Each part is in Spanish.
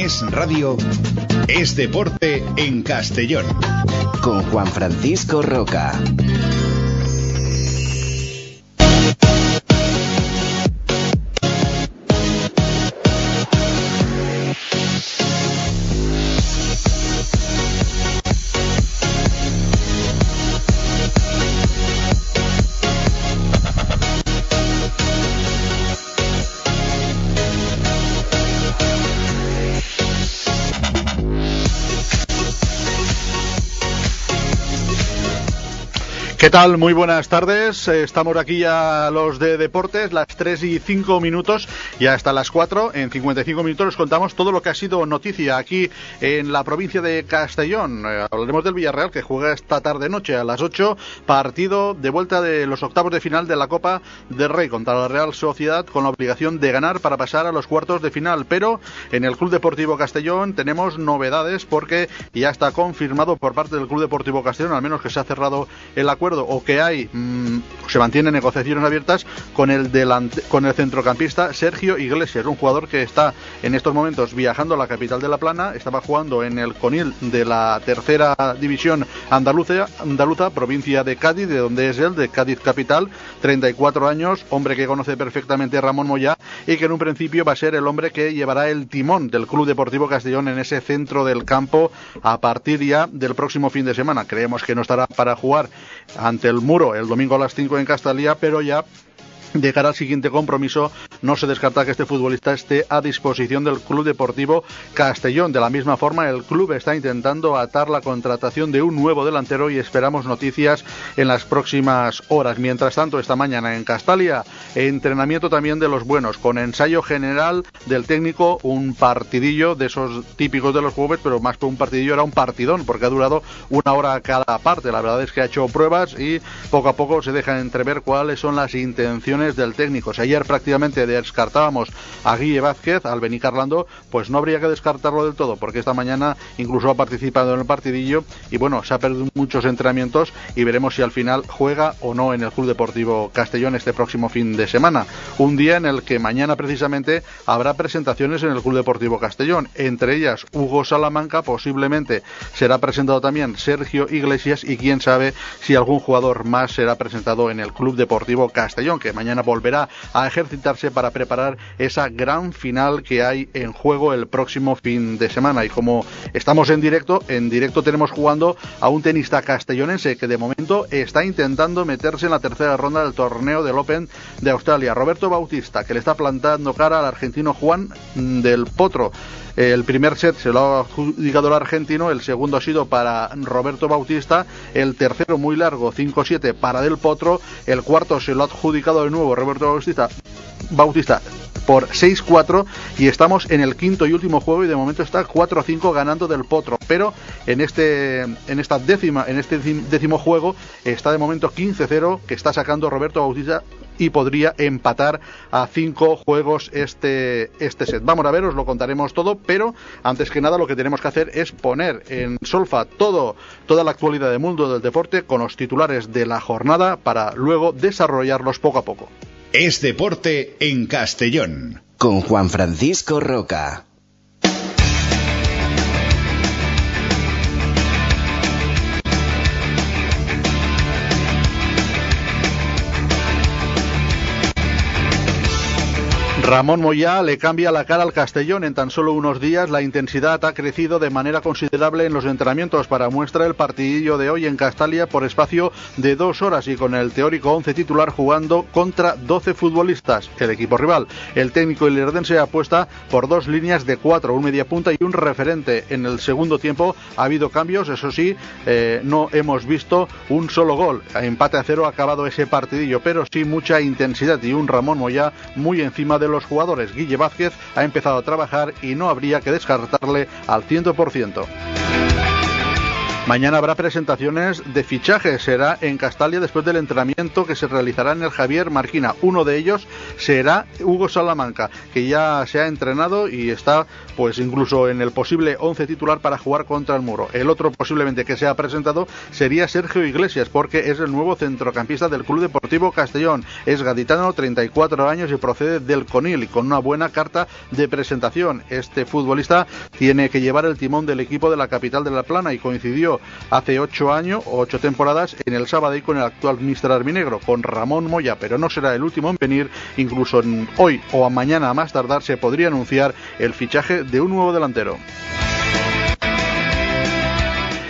Es Radio, es deporte en Castellón. Con Juan Francisco Roca. ¿Qué tal? Muy buenas tardes. Eh, estamos aquí ya los de deportes, las 3 y 5 minutos y hasta las 4. En 55 minutos les contamos todo lo que ha sido noticia aquí en la provincia de Castellón. Eh, hablaremos del Villarreal que juega esta tarde-noche a las 8, partido de vuelta de los octavos de final de la Copa del Rey contra la Real Sociedad con la obligación de ganar para pasar a los cuartos de final. Pero en el Club Deportivo Castellón tenemos novedades porque ya está confirmado por parte del Club Deportivo Castellón, al menos que se ha cerrado el acuerdo o que hay mm, se mantienen negociaciones abiertas con el con el centrocampista Sergio Iglesias, un jugador que está en estos momentos viajando a la capital de La Plana, estaba jugando en el Conil de la tercera división andaluza, andaluza provincia de Cádiz, de donde es él, de Cádiz capital, 34 años, hombre que conoce perfectamente Ramón Moya y que en un principio va a ser el hombre que llevará el timón del Club Deportivo Castellón en ese centro del campo a partir ya del próximo fin de semana. Creemos que no estará para jugar ante el muro el domingo a las 5 en Castalía, pero ya de cara al siguiente compromiso, no se descarta que este futbolista esté a disposición del Club Deportivo Castellón. De la misma forma, el club está intentando atar la contratación de un nuevo delantero y esperamos noticias en las próximas horas. Mientras tanto, esta mañana en Castalia, entrenamiento también de los buenos, con ensayo general del técnico, un partidillo de esos típicos de los jueves, pero más que un partidillo era un partidón, porque ha durado una hora cada parte. La verdad es que ha hecho pruebas y poco a poco se deja entrever cuáles son las intenciones del técnico. Si ayer prácticamente descartábamos a Guille Vázquez, al Bení Carlando, pues no habría que descartarlo del todo, porque esta mañana incluso ha participado en el partidillo y bueno, se ha perdido muchos entrenamientos y veremos si al final juega o no en el Club Deportivo Castellón este próximo fin de semana. Un día en el que mañana precisamente habrá presentaciones en el Club Deportivo Castellón, entre ellas Hugo Salamanca, posiblemente será presentado también Sergio Iglesias y quién sabe si algún jugador más será presentado en el Club Deportivo Castellón, que mañana mañana volverá a ejercitarse para preparar esa gran final que hay en juego el próximo fin de semana. Y como estamos en directo, en directo tenemos jugando a un tenista castellonense que de momento está intentando meterse en la tercera ronda del torneo del Open de Australia. Roberto Bautista, que le está plantando cara al argentino Juan del Potro. El primer set se lo ha adjudicado el argentino, el segundo ha sido para Roberto Bautista, el tercero muy largo, 5-7 para Del Potro, el cuarto se lo ha adjudicado de nuevo Roberto Bautista, Bautista por 6-4 y estamos en el quinto y último juego y de momento está 4-5 ganando del Potro, pero en este en esta décima en este décimo juego está de momento 15-0 que está sacando Roberto Bautista y podría empatar a cinco juegos este, este set. Vamos a ver, os lo contaremos todo, pero antes que nada lo que tenemos que hacer es poner en solfa todo, toda la actualidad del mundo del deporte con los titulares de la jornada para luego desarrollarlos poco a poco. Es deporte en Castellón. Con Juan Francisco Roca. Ramón Moyá le cambia la cara al Castellón. En tan solo unos días la intensidad ha crecido de manera considerable en los entrenamientos para muestra el partidillo de hoy en Castalia por espacio de dos horas y con el teórico 11 titular jugando contra 12 futbolistas, el equipo rival. El técnico se apuesta por dos líneas de cuatro, un media punta y un referente. En el segundo tiempo ha habido cambios, eso sí, eh, no hemos visto un solo gol. Empate a cero ha acabado ese partidillo, pero sí mucha intensidad y un Ramón Moyá muy encima de los jugadores. Guille Vázquez ha empezado a trabajar y no habría que descartarle al 100%. Mañana habrá presentaciones de fichajes. Será en Castalia después del entrenamiento que se realizará en el Javier Marquina. Uno de ellos será Hugo Salamanca, que ya se ha entrenado y está, pues, incluso en el posible 11 titular para jugar contra el Muro. El otro posiblemente que se ha presentado sería Sergio Iglesias, porque es el nuevo centrocampista del Club Deportivo Castellón. Es gaditano, 34 años y procede del Conil con una buena carta de presentación. Este futbolista tiene que llevar el timón del equipo de la capital de La Plana y coincidió hace ocho años, ocho temporadas, en el sábado y con el actual Mister Arminegro, con Ramón Moya, pero no será el último en venir, incluso hoy o a mañana a más tardar se podría anunciar el fichaje de un nuevo delantero.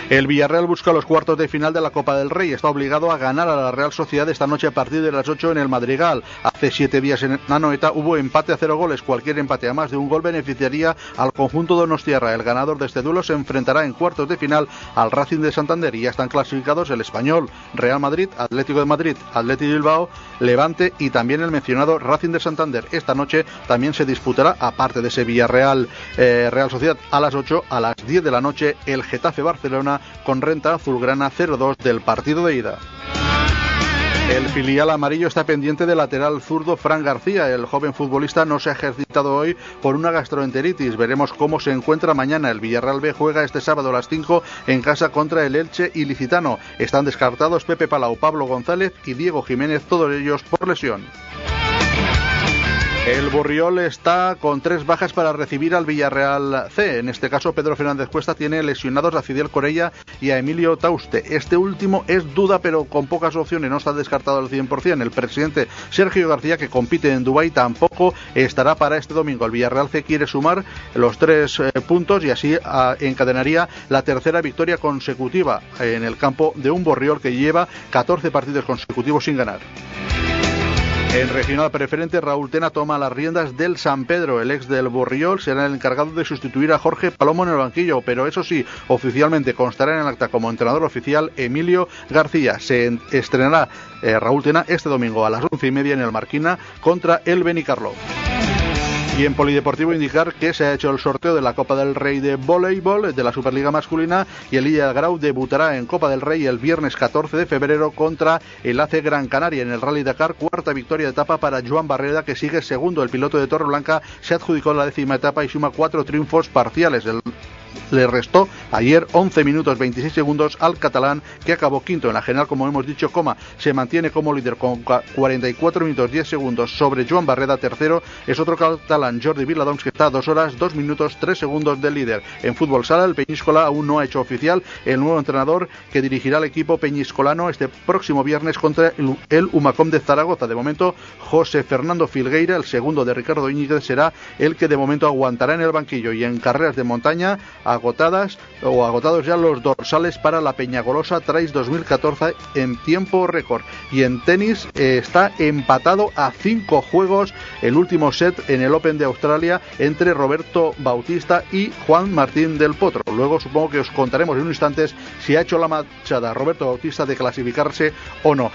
El Villarreal busca los cuartos de final de la Copa del Rey. Está obligado a ganar a la Real Sociedad esta noche a partir de las 8 en el Madrigal. Hace siete días en Nanoeta hubo empate a cero goles. Cualquier empate a más de un gol beneficiaría al conjunto de Donostiarra. El ganador de este duelo se enfrentará en cuartos de final al Racing de Santander y ya están clasificados el Español, Real Madrid, Atlético de Madrid, Atlético Bilbao, Levante y también el mencionado Racing de Santander. Esta noche también se disputará, aparte de ese Villarreal eh, Real Sociedad, a las 8, a las 10 de la noche, el Getafe Barcelona con renta azulgrana 0-2 del partido de ida. El filial amarillo está pendiente del lateral zurdo Fran García. El joven futbolista no se ha ejercitado hoy por una gastroenteritis. Veremos cómo se encuentra mañana. El Villarreal B juega este sábado a las 5 en casa contra el Elche y Licitano. Están descartados Pepe Palau, Pablo González y Diego Jiménez, todos ellos por lesión. El Borriol está con tres bajas para recibir al Villarreal C. En este caso, Pedro Fernández Cuesta tiene lesionados a Fidel Corella y a Emilio Tauste. Este último es duda, pero con pocas opciones, no está descartado al 100%. El presidente Sergio García, que compite en Dubái, tampoco estará para este domingo. El Villarreal C quiere sumar los tres eh, puntos y así ah, encadenaría la tercera victoria consecutiva en el campo de un Borriol que lleva 14 partidos consecutivos sin ganar. En regional preferente, Raúl Tena toma las riendas del San Pedro. El ex del Borriol será el encargado de sustituir a Jorge Palomo en el banquillo, pero eso sí, oficialmente constará en el acta como entrenador oficial Emilio García. Se estrenará eh, Raúl Tena este domingo a las once y media en el Marquina contra el Benicarlo. Y en Polideportivo indicar que se ha hecho el sorteo de la Copa del Rey de voleibol de la Superliga masculina y el Illa Grau debutará en Copa del Rey el viernes 14 de febrero contra el ACE Gran Canaria en el Rally Dakar, cuarta victoria de etapa para Joan Barreda que sigue segundo. El piloto de Torreblanca se adjudicó la décima etapa y suma cuatro triunfos parciales. Le restó ayer 11 minutos 26 segundos al catalán que acabó quinto en la general como hemos dicho coma se mantiene como líder con 44 minutos 10 segundos sobre Joan Barreda tercero. Es otro catalán Jordi Viladons que está a 2 horas 2 minutos 3 segundos del líder. En fútbol sala el Peñíscola aún no ha hecho oficial el nuevo entrenador que dirigirá al equipo peñiscolano este próximo viernes contra el Humacom de Zaragoza. De momento José Fernando Filgueira el segundo de Ricardo Íñiguez será el que de momento aguantará en el banquillo. Y en carreras de montaña agotadas o agotados ya los dorsales para la Peñagolosa Trace 2014 en tiempo récord. Y en tenis eh, está empatado a cinco juegos el último set en el Open de Australia entre Roberto Bautista y Juan Martín del Potro. Luego supongo que os contaremos en un instante si ha hecho la machada Roberto Bautista de clasificarse o no.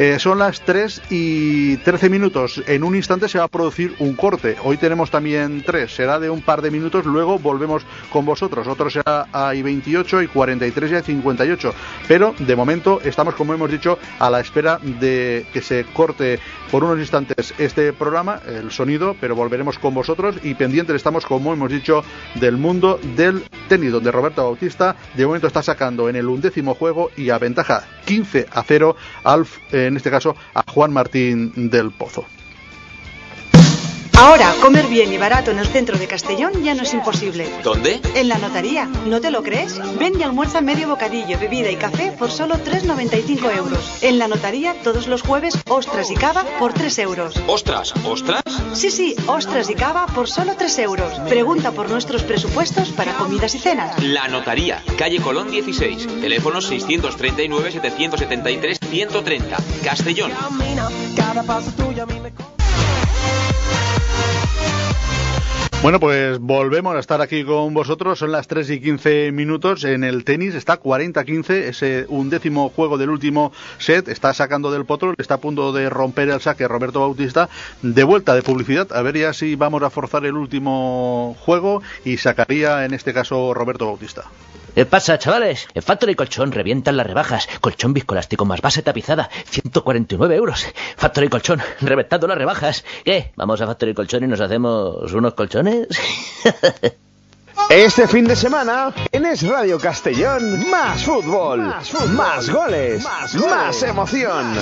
Eh, son las 3 y 13 minutos. En un instante se va a producir un corte. Hoy tenemos también 3. Será de un par de minutos. Luego volvemos con vosotros. Otro será a 28 y 43 y a 58. Pero de momento estamos, como hemos dicho, a la espera de que se corte por unos instantes este programa, el sonido, pero volveremos con vosotros y pendientes estamos, como hemos dicho, del mundo del tenis, donde Roberto Bautista de momento está sacando en el undécimo juego y a ventaja 15 a 0 al, en este caso, a Juan Martín del Pozo. Ahora, comer bien y barato en el centro de Castellón ya no es imposible. ¿Dónde? En la notaría. ¿No te lo crees? Ven y almuerza medio bocadillo, bebida y café por solo 3,95 euros. En la notaría, todos los jueves, ostras y cava por 3 euros. ¿Ostras? ¿Ostras? Sí, sí, ostras y cava por solo 3 euros. Pregunta por nuestros presupuestos para comidas y cenas. La notaría, calle Colón 16, teléfono 639-773-130, Castellón. Bueno, pues volvemos a estar aquí con vosotros. Son las 3 y 15 minutos. En el tenis está 40-15, ese undécimo juego del último set. Está sacando del potro, está a punto de romper el saque Roberto Bautista. De vuelta de publicidad, a ver ya si vamos a forzar el último juego y sacaría en este caso Roberto Bautista. ¿Qué pasa, chavales? En Factory Colchón revientan las rebajas. Colchón viscoelástico más base tapizada, 149 euros. Factory Colchón, reventando las rebajas. ¿Qué? ¿Vamos a Factory Colchón y nos hacemos unos colchones? Este fin de semana, en Es Radio Castellón, más fútbol, más, goles, más, emoción.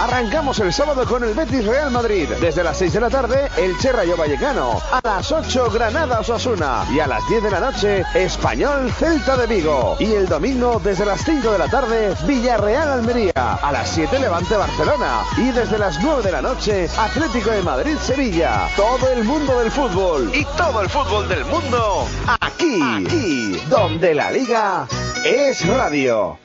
Arrancamos el sábado con el Betis Real Madrid. Desde las 6 de la tarde, el Rayo Vallecano. A las 8, Granada Osasuna. Y a las 10 de la noche, Español Celta de Vigo. Y el domingo, desde las 5 de la tarde, Villarreal Almería. A las 7, Levante Barcelona. Y desde las 9 de la noche, Atlético de Madrid Sevilla. Todo el mundo del fútbol. Y todo el fútbol del mundo. Aquí, donde la liga es radio.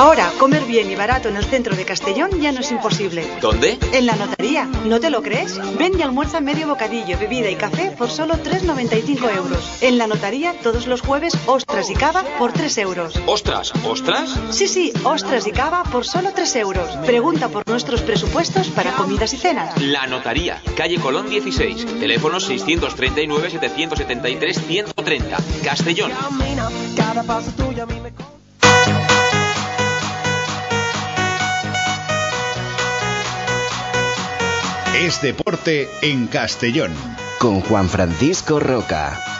Ahora, comer bien y barato en el centro de Castellón ya no es imposible. ¿Dónde? En la notaría. ¿No te lo crees? Ven y almuerza medio bocadillo, bebida y café por solo 3,95 euros. En la notaría, todos los jueves, ostras y cava por 3 euros. ¿Ostras? ¿Ostras? Sí, sí, ostras y cava por solo 3 euros. Pregunta por nuestros presupuestos para comidas y cenas. La Notaría, calle Colón 16, teléfono 639-773-130, Castellón. Es deporte en Castellón. Con Juan Francisco Roca.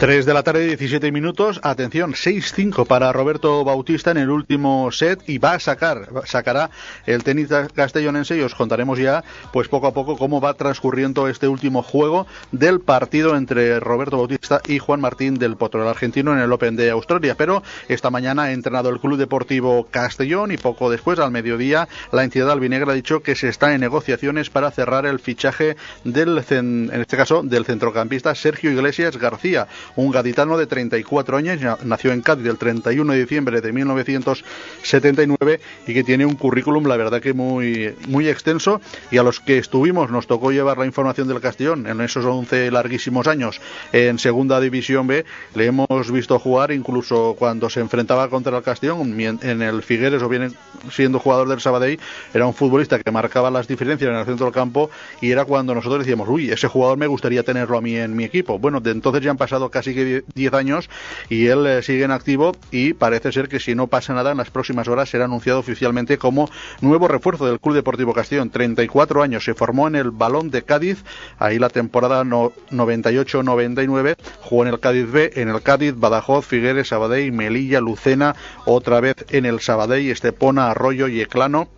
3 de la tarde, 17 minutos. Atención, 6-5 para Roberto Bautista en el último set y va a sacar, sacará el tenis castellonense y os contaremos ya, pues poco a poco, cómo va transcurriendo este último juego del partido entre Roberto Bautista y Juan Martín del Potro, el argentino, en el Open de Australia. Pero esta mañana ha entrenado el Club Deportivo Castellón y poco después, al mediodía, la entidad albinegra ha dicho que se está en negociaciones para cerrar el fichaje del, en este caso, del centrocampista Sergio Iglesias García un gaditano de 34 años, nació en Cádiz el 31 de diciembre de 1979 y que tiene un currículum, la verdad que muy, muy extenso y a los que estuvimos nos tocó llevar la información del Castellón en esos 11 larguísimos años en Segunda División B, le hemos visto jugar incluso cuando se enfrentaba contra el Castellón en el Figueres o bien siendo jugador del Sabadell, era un futbolista que marcaba las diferencias en el centro del campo y era cuando nosotros decíamos, uy, ese jugador me gustaría tenerlo a mí en mi equipo. Bueno, de entonces ya han pasado casi que 10 años y él eh, sigue en activo y parece ser que si no pasa nada en las próximas horas será anunciado oficialmente como nuevo refuerzo del Club Deportivo Castellón. 34 años, se formó en el Balón de Cádiz, ahí la temporada no, 98-99, jugó en el Cádiz B, en el Cádiz, Badajoz, Figueres, Sabadell, Melilla, Lucena, otra vez en el Sabadell, Estepona, Arroyo y Eclano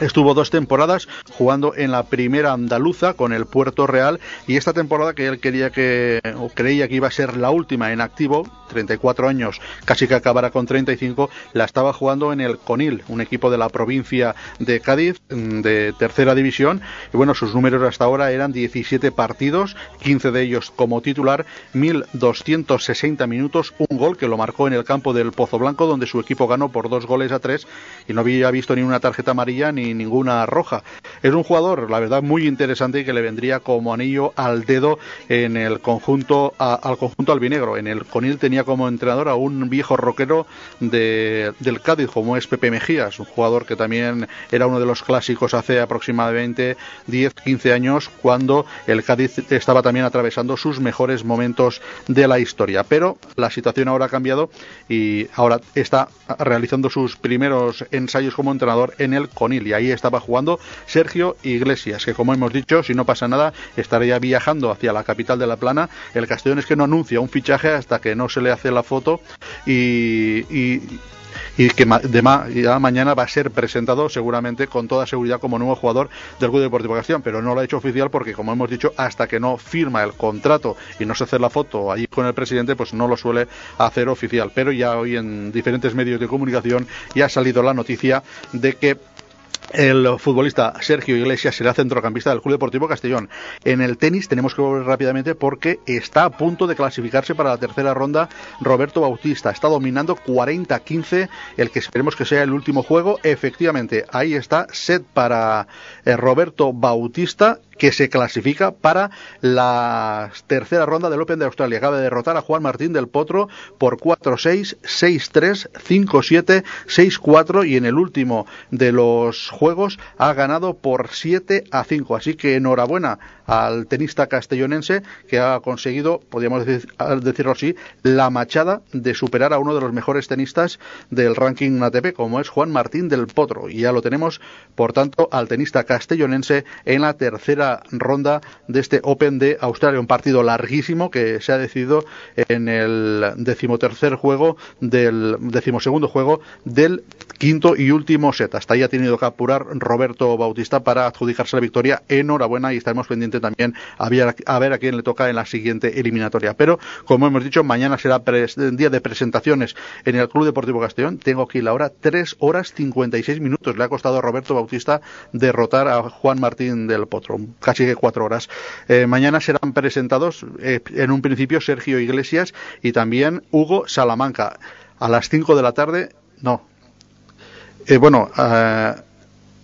Estuvo dos temporadas jugando en la primera andaluza con el Puerto Real y esta temporada que él quería que creía que iba a ser la última en activo, 34 años, casi que acabará con 35, la estaba jugando en el Conil, un equipo de la provincia de Cádiz mm, de tercera división. Y bueno, sus números hasta ahora eran 17 partidos, 15 de ellos como titular, 1260 minutos, un gol que lo marcó en el campo del Pozo Blanco donde su equipo ganó por dos goles a tres y no había visto ni una tarjeta amarilla ni ninguna roja. Es un jugador, la verdad, muy interesante y que le vendría como anillo al dedo en el conjunto, al conjunto albinegro. En el Conil tenía como entrenador a un viejo rockero de, del Cádiz, como es Pepe Mejías, un jugador que también era uno de los clásicos hace aproximadamente 10, 15 años, cuando el Cádiz estaba también atravesando sus mejores momentos de la historia. Pero la situación ahora ha cambiado y ahora está realizando sus primeros ensayos como entrenador en el Conil y ahí estaba jugando Sergio Iglesias, que como hemos dicho, si no pasa nada, estaría viajando hacia la capital de La Plana. El Castellón es que no anuncia un fichaje hasta que no se le hace la foto y, que ya mañana va a ser presentado seguramente con toda seguridad como nuevo jugador del Club Deportivo Castellón, pero no lo ha hecho oficial porque, como hemos dicho, hasta que no firma el contrato y no se hace la foto allí con el presidente, pues no lo suele hacer oficial. Pero ya hoy en diferentes medios de comunicación ya ha salido la noticia de que el futbolista Sergio Iglesias será centrocampista del Club Deportivo Castellón. En el tenis tenemos que volver rápidamente porque está a punto de clasificarse para la tercera ronda Roberto Bautista. Está dominando 40-15, el que esperemos que sea el último juego. Efectivamente, ahí está set para eh, Roberto Bautista que se clasifica para la tercera ronda del Open de Australia. Acaba de derrotar a Juan Martín del Potro por 4-6, 6-3, 5-7, 6-4 y en el último de los juegos ha ganado por 7 a 5. Así que enhorabuena al tenista castellonense que ha conseguido, podríamos decirlo así, la machada de superar a uno de los mejores tenistas del ranking ATP, como es Juan Martín del Potro. Y ya lo tenemos, por tanto, al tenista castellonense en la tercera ronda de este Open de Australia. Un partido larguísimo que se ha decidido en el decimotercer juego del decimosegundo juego del quinto y último set. Hasta ahí ha tenido que apurar Roberto Bautista para adjudicarse la victoria. Enhorabuena y estaremos pendientes también a ver, a quién le toca en la siguiente eliminatoria. Pero, como hemos dicho, mañana será día de presentaciones en el Club Deportivo Castellón. Tengo aquí la hora 3 horas 56 minutos. Le ha costado a Roberto Bautista derrotar a Juan Martín del Potro, casi que cuatro horas. Eh, mañana serán presentados eh, en un principio Sergio Iglesias y también Hugo Salamanca. A las 5 de la tarde, no. Eh, bueno,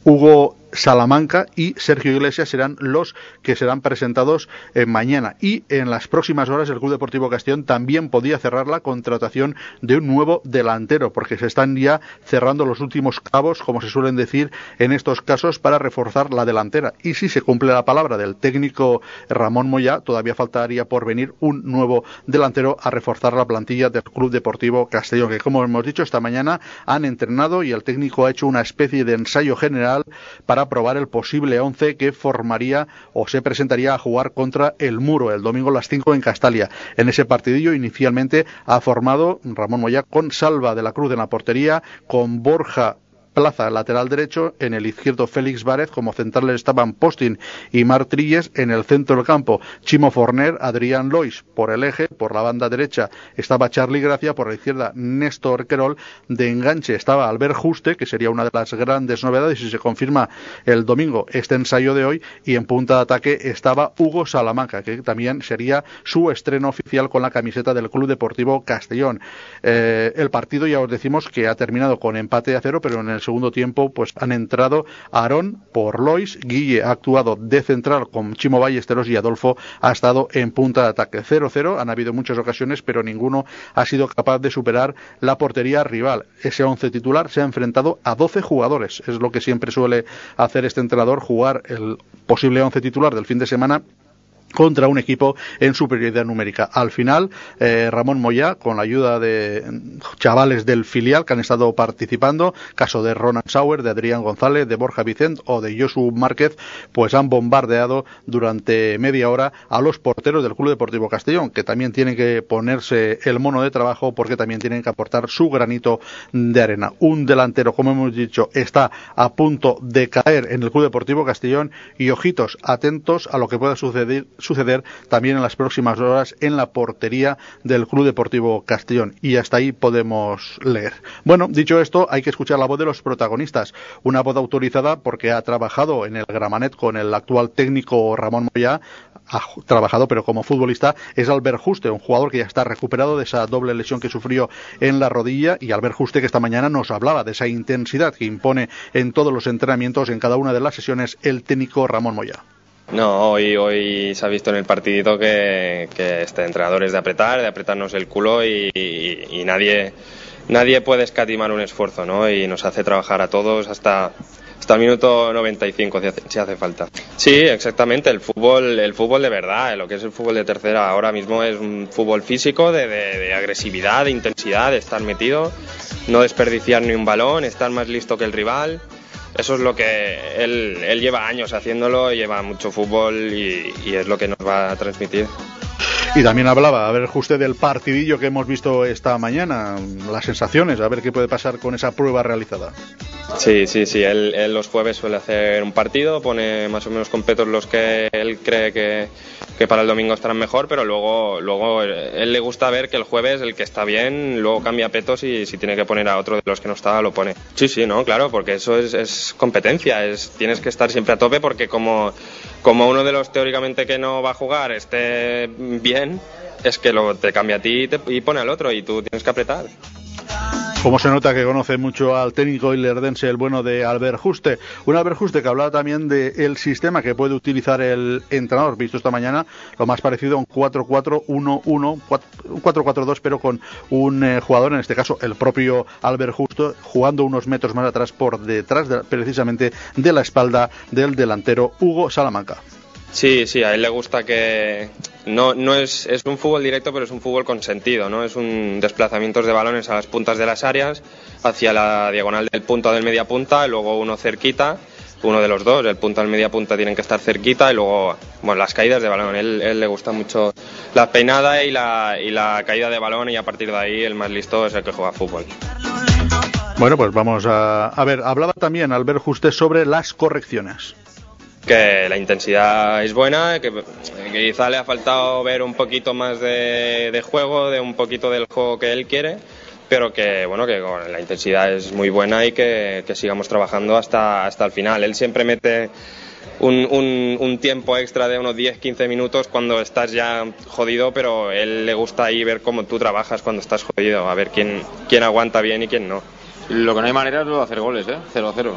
Hugo Salamanca y Sergio Iglesias serán los que serán presentados eh, mañana. Y en las próximas horas el Club Deportivo Castellón también podía cerrar la contratación de un nuevo delantero, porque se están ya cerrando los últimos cabos, como se suelen decir en estos casos, para reforzar la delantera. Y si se cumple la palabra del técnico Ramón Moya, todavía faltaría por venir un nuevo delantero a reforzar la plantilla del Club Deportivo Castellón, que como hemos dicho esta mañana han entrenado y el técnico ha hecho una especie de ensayo general para probar el posible once que formaría o se presentaría a jugar contra el Muro el domingo a las 5 en Castalia. En ese partidillo inicialmente ha formado Ramón Moya con Salva de la Cruz en la portería, con Borja plaza lateral derecho, en el izquierdo Félix Várez, como centrales estaban Postin y Martrilles, en el centro del campo Chimo Forner, Adrián Lois por el eje, por la banda derecha estaba Charlie Gracia, por la izquierda Néstor Querol, de enganche estaba Albert Juste, que sería una de las grandes novedades si se confirma el domingo este ensayo de hoy, y en punta de ataque estaba Hugo Salamanca, que también sería su estreno oficial con la camiseta del Club Deportivo Castellón. Eh, el partido ya os decimos que ha terminado con empate a cero, pero en el segundo tiempo pues han entrado Aarón por Lois, Guille ha actuado de central con Chimo Ballesteros y Adolfo ha estado en punta de ataque 0-0, han habido muchas ocasiones pero ninguno ha sido capaz de superar la portería rival. Ese 11 titular se ha enfrentado a 12 jugadores, es lo que siempre suele hacer este entrenador, jugar el posible 11 titular del fin de semana contra un equipo en superioridad numérica. Al final, eh, Ramón Moya, con la ayuda de chavales del filial que han estado participando, caso de Ronald Sauer, de Adrián González, de Borja Vicent o de Josu Márquez, pues han bombardeado durante media hora a los porteros del Club Deportivo Castellón, que también tienen que ponerse el mono de trabajo porque también tienen que aportar su granito de arena. Un delantero, como hemos dicho, está a punto de caer en el Club Deportivo Castellón y ojitos atentos a lo que pueda suceder suceder también en las próximas horas en la portería del Club Deportivo Castellón. Y hasta ahí podemos leer. Bueno, dicho esto, hay que escuchar la voz de los protagonistas. Una voz autorizada porque ha trabajado en el Gramanet con el actual técnico Ramón Moya, ha trabajado, pero como futbolista, es Albert Juste, un jugador que ya está recuperado de esa doble lesión que sufrió en la rodilla. Y Albert Juste, que esta mañana nos hablaba de esa intensidad que impone en todos los entrenamientos, en cada una de las sesiones, el técnico Ramón Moya. No, hoy, hoy se ha visto en el partidito que, este entrenador es de apretar, de apretarnos el culo y, nadie, nadie puede escatimar un esfuerzo, ¿no? Y nos hace trabajar a todos hasta, hasta el minuto 95 si hace, si hace falta. Sí, exactamente, el fútbol, el fútbol de verdad, lo que es el fútbol de tercera ahora mismo es un fútbol físico, de, de agresividad, de intensidad, de estar metido, no desperdiciar ni un balón, estar más listo que el rival eso es lo que él, él lleva años haciéndolo, lleva mucho fútbol y, y, es lo que nos va a transmitir. Y también hablaba, a ver, usted del partidillo que hemos visto esta mañana, las sensaciones, a ver qué puede pasar con esa prueba realizada. Sí, sí, sí, él los jueves suele hacer un partido, pone más o menos completos los que él cree que, que para el domingo estarán mejor, pero luego, luego eh, él le gusta ver que el jueves el que está bien, luego cambia petos y si tiene que poner a otro de los que no está, lo pone. Sí, sí, no, claro, porque eso es, es competencia, es, tienes que estar siempre a tope porque como, como uno de los teóricamente que no va a jugar esté bien, es que lo, te cambia a ti y, y pone al otro y tú tienes que apretar. Como se nota que conoce mucho al técnico ilerdense, el bueno de Albert Juste. Un Albert Juste que hablaba también del sistema que puede utilizar el entrenador, visto esta mañana, lo más parecido a un 4-4-1-1, un 4-4-2, pero con un eh, jugador, en este caso el propio Albert Juste, jugando unos metros más atrás por detrás precisamente de la espalda del delantero Hugo Salamanca. Sí, sí, a él le gusta que no, no es, es un fútbol directo, pero es un fútbol con sentido, ¿no? Es un desplazamientos de balones a las puntas de las áreas, hacia la diagonal del punto del media punta, y luego uno cerquita, uno de los dos, el punto del media punta tienen que estar cerquita y luego, bueno, las caídas de balón. Él, él le gusta mucho la peinada y la, y la caída de balón y a partir de ahí el más listo es el que juega fútbol. Bueno, pues vamos a, a ver, hablaba también Albert Juste sobre las correcciones que la intensidad es buena, que, quizá le ha faltado ver un poquito más de, juego, de un poquito del juego que él quiere, pero que bueno que la intensidad es muy buena y que, sigamos trabajando hasta, hasta el final. Él siempre mete un, un, tiempo extra de unos 10-15 minutos cuando estás ya jodido, pero él le gusta ahí ver cómo tú trabajas cuando estás jodido, a ver quién, quién aguanta bien y quién no. Lo que no hay manera es de hacer goles, ¿eh? 0-0.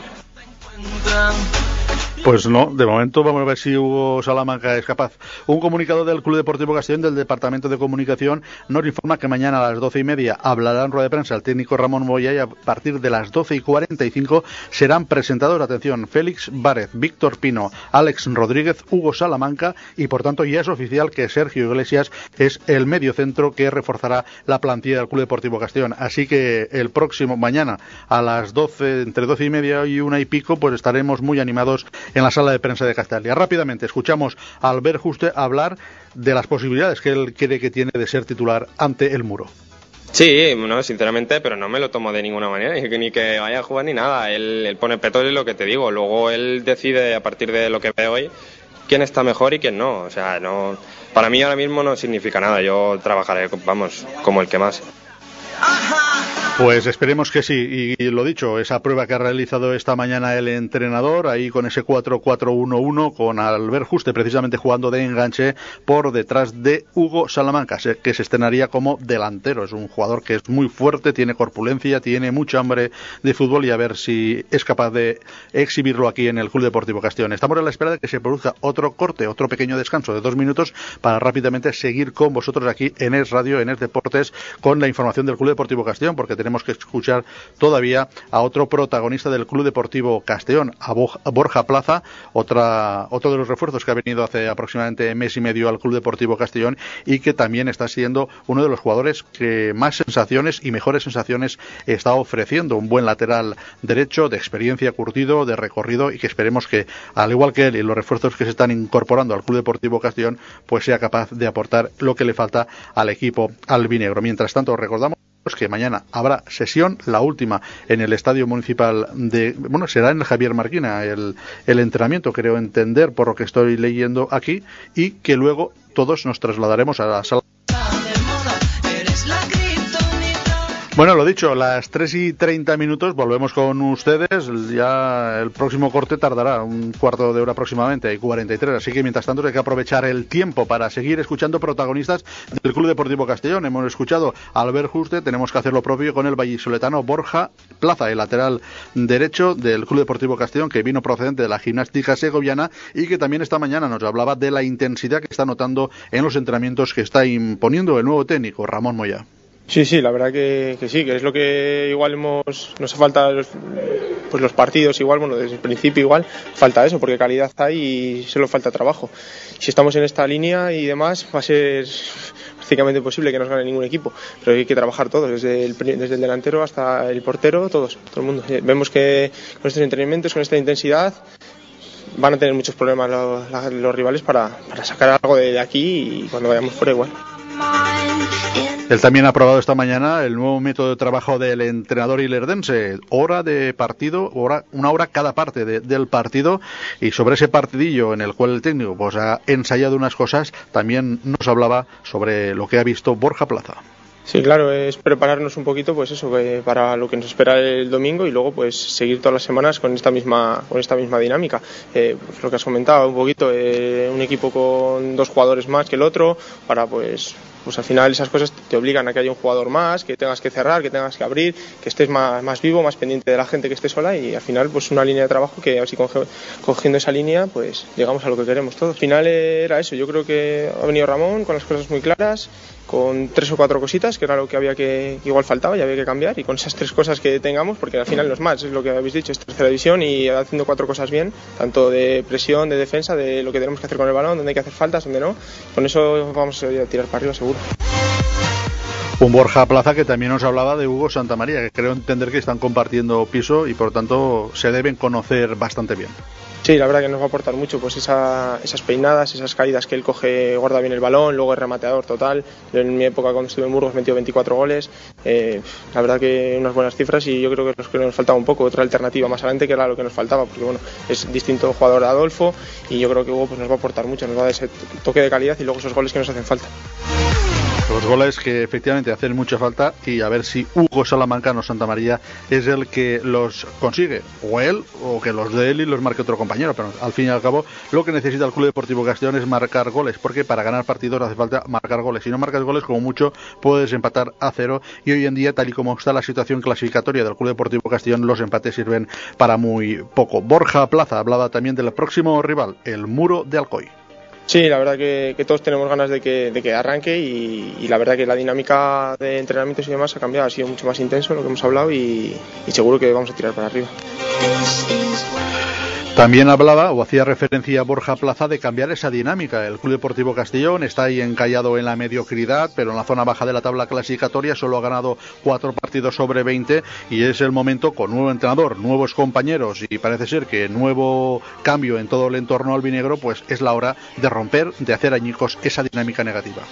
Pues no, de momento vamos a ver si Hugo Salamanca es capaz. Un comunicado del Club Deportivo Castellón del Departamento de Comunicación nos informa que mañana a las doce y media hablará en rueda de prensa el técnico Ramón Moya y a partir de las doce y cuarenta y cinco serán presentados, atención, Félix Várez, Víctor Pino, Alex Rodríguez, Hugo Salamanca y por tanto ya es oficial que Sergio Iglesias es el medio centro que reforzará la plantilla del Club Deportivo Castellón. Así que el próximo mañana a las doce, entre doce y media y una y pico, pues estaremos muy animados en la sala de prensa de Castalia. Rápidamente escuchamos a Albert Juste hablar de las posibilidades que él cree que tiene de ser titular ante el muro. Sí, no, sinceramente, pero no me lo tomo de ninguna manera, ni que vaya a jugar ni nada. Él, pone peto y lo que te digo. Luego él decide a partir de lo que ve hoy quién está mejor y quién no. O sea, no, para mí ahora mismo no significa nada. Yo trabajaré, vamos, como el que más. Pues esperemos que sí. Y, lo dicho, esa prueba que ha realizado esta mañana el entrenador, ahí con ese 4-4-1-1, con Albert Juste precisamente jugando de enganche por detrás de Hugo Salamanca, que se estrenaría como delantero. Es un jugador que es muy fuerte, tiene corpulencia, tiene mucha hambre de fútbol y a ver si es capaz de exhibirlo aquí en el Club Deportivo Castellón. Estamos a la espera de que se produzca otro corte, otro pequeño descanso de dos minutos para rápidamente seguir con vosotros aquí en Es Radio, en Es Deportes, con la información del Club Deportivo Castellón, porque tenemos tenemos que escuchar todavía a otro protagonista del Club Deportivo Castellón, a Borja Plaza, otra, otro de los refuerzos que ha venido hace aproximadamente mes y medio al Club Deportivo Castellón y que también está siendo uno de los jugadores que más sensaciones y mejores sensaciones está ofreciendo. Un buen lateral derecho, de experiencia curtido, de recorrido y que esperemos que, al igual que él y los refuerzos que se están incorporando al Club Deportivo Castellón, pues sea capaz de aportar lo que le falta al equipo albinegro. Mientras tanto, recordamos que mañana habrá sesión, la última en el Estadio Municipal de, bueno, será en el Javier Marquina el, el entrenamiento, creo entender por lo que estoy leyendo aquí, y que luego todos nos trasladaremos a la sala Bueno, lo dicho, las 3 y 30 minutos volvemos con ustedes. Ya el próximo corte tardará un cuarto de hora aproximadamente, hay 43. Así que mientras tanto hay que aprovechar el tiempo para seguir escuchando protagonistas del Club Deportivo Castellón. Hemos escuchado a Albert Juste, tenemos que hacer lo propio con el vallisoletano Borja Plaza, el lateral derecho del Club Deportivo Castellón, que vino procedente de la gimnástica segoviana y que también esta mañana nos hablaba de la intensidad que está notando en los entrenamientos que está imponiendo el nuevo técnico, Ramón Moya. Sí, sí, la verdad que, sí, que es lo que igual hemos, nos falta los, pues los partidos igual, bueno, desde el principio igual, falta eso, porque calidad hay y solo falta trabajo. Si estamos en esta línea y demás, va a ser prácticamente imposible que nos gane ningún equipo, pero hay que trabajar todos, desde el, desde el delantero hasta el portero, todos, todo el mundo. Vemos que con estos entrenamientos, con esta intensidad, van a tener muchos problemas los, los rivales para, para, sacar algo de, aquí y cuando vayamos fuera igual. Él también ha aprobado esta mañana el nuevo método de trabajo del entrenador ilerdense, hora de partido, hora, una hora cada parte del partido y sobre ese partidillo en el cual el técnico pues, ha ensayado unas cosas, también nos hablaba sobre lo que ha visto Borja Plaza. Sí, claro, es prepararnos un poquito, pues eso, para lo que nos espera el domingo y luego, pues seguir todas las semanas con esta misma, con esta misma dinámica. Eh, pues, lo que has comentado, un poquito, eh, un equipo con dos jugadores más que el otro, para pues pues al final esas cosas te obligan a que haya un jugador más, que tengas que cerrar, que tengas que abrir, que estés más, más vivo, más pendiente de la gente que esté sola y al final pues una línea de trabajo que así cogiendo esa línea pues llegamos a lo que queremos todos. Al final era eso, yo creo que ha venido Ramón con las cosas muy claras, con tres o cuatro cositas, que era lo que había que, igual faltaba y había que cambiar, y con esas tres cosas que tengamos, porque al final no es más, es lo que habéis dicho, es tercera división y haciendo cuatro cosas bien, tanto de presión, de defensa, de lo que tenemos que hacer con el balón, donde hay que hacer faltas, donde no, con eso vamos a tirar para arriba seguro. Un Borja Plaza que también nos hablaba de Hugo Santamaría, que creo entender que están compartiendo piso y por tanto se deben conocer bastante bien. Sí, la verdad que nos va a aportar mucho pues esas peinadas, esas caídas que él coge, guarda bien el balón, luego es remateador total. en mi época cuando estuve en Burgos metió 24 goles. Eh, la verdad que unas buenas cifras y yo creo que que nos faltaba un poco otra alternativa más adelante que era lo que nos faltaba, porque bueno, es distinto jugador de Adolfo y yo creo que Hugo pues, nos va a aportar mucho, nos va a dar ese toque de calidad y luego esos goles que nos hacen falta. Los goles que efectivamente hacen mucha falta y a ver si Hugo Salamancano Santa María es el que los consigue, o él, o que los de él y los marque otro compañero, pero al fin y al cabo lo que necesita el Club Deportivo Castellón es marcar goles, porque para ganar partidos hace falta marcar goles. Si no marcas goles, como mucho, puedes empatar a cero y hoy en día, tal y como está la situación clasificatoria del Club Deportivo Castellón, los empates sirven para muy poco. Borja Plaza hablaba también del próximo rival, el Muro de Alcoy. Sí, la verdad que, todos tenemos ganas de que, de que arranque y, la verdad que la dinámica de entrenamientos y demás ha cambiado, ha sido mucho más intenso lo que hemos hablado y, y seguro que vamos a tirar para arriba. También hablaba o hacía referencia a Borja Plaza de cambiar esa dinámica. El Club Deportivo Castellón está ahí encallado en la mediocridad, pero en la zona baja de la tabla clasificatoria solo ha ganado cuatro partidos sobre 20 y es el momento con nuevo entrenador, nuevos compañeros y parece ser que nuevo cambio en todo el entorno albinegro, pues es la hora de romper, de hacer añicos esa dinámica negativa.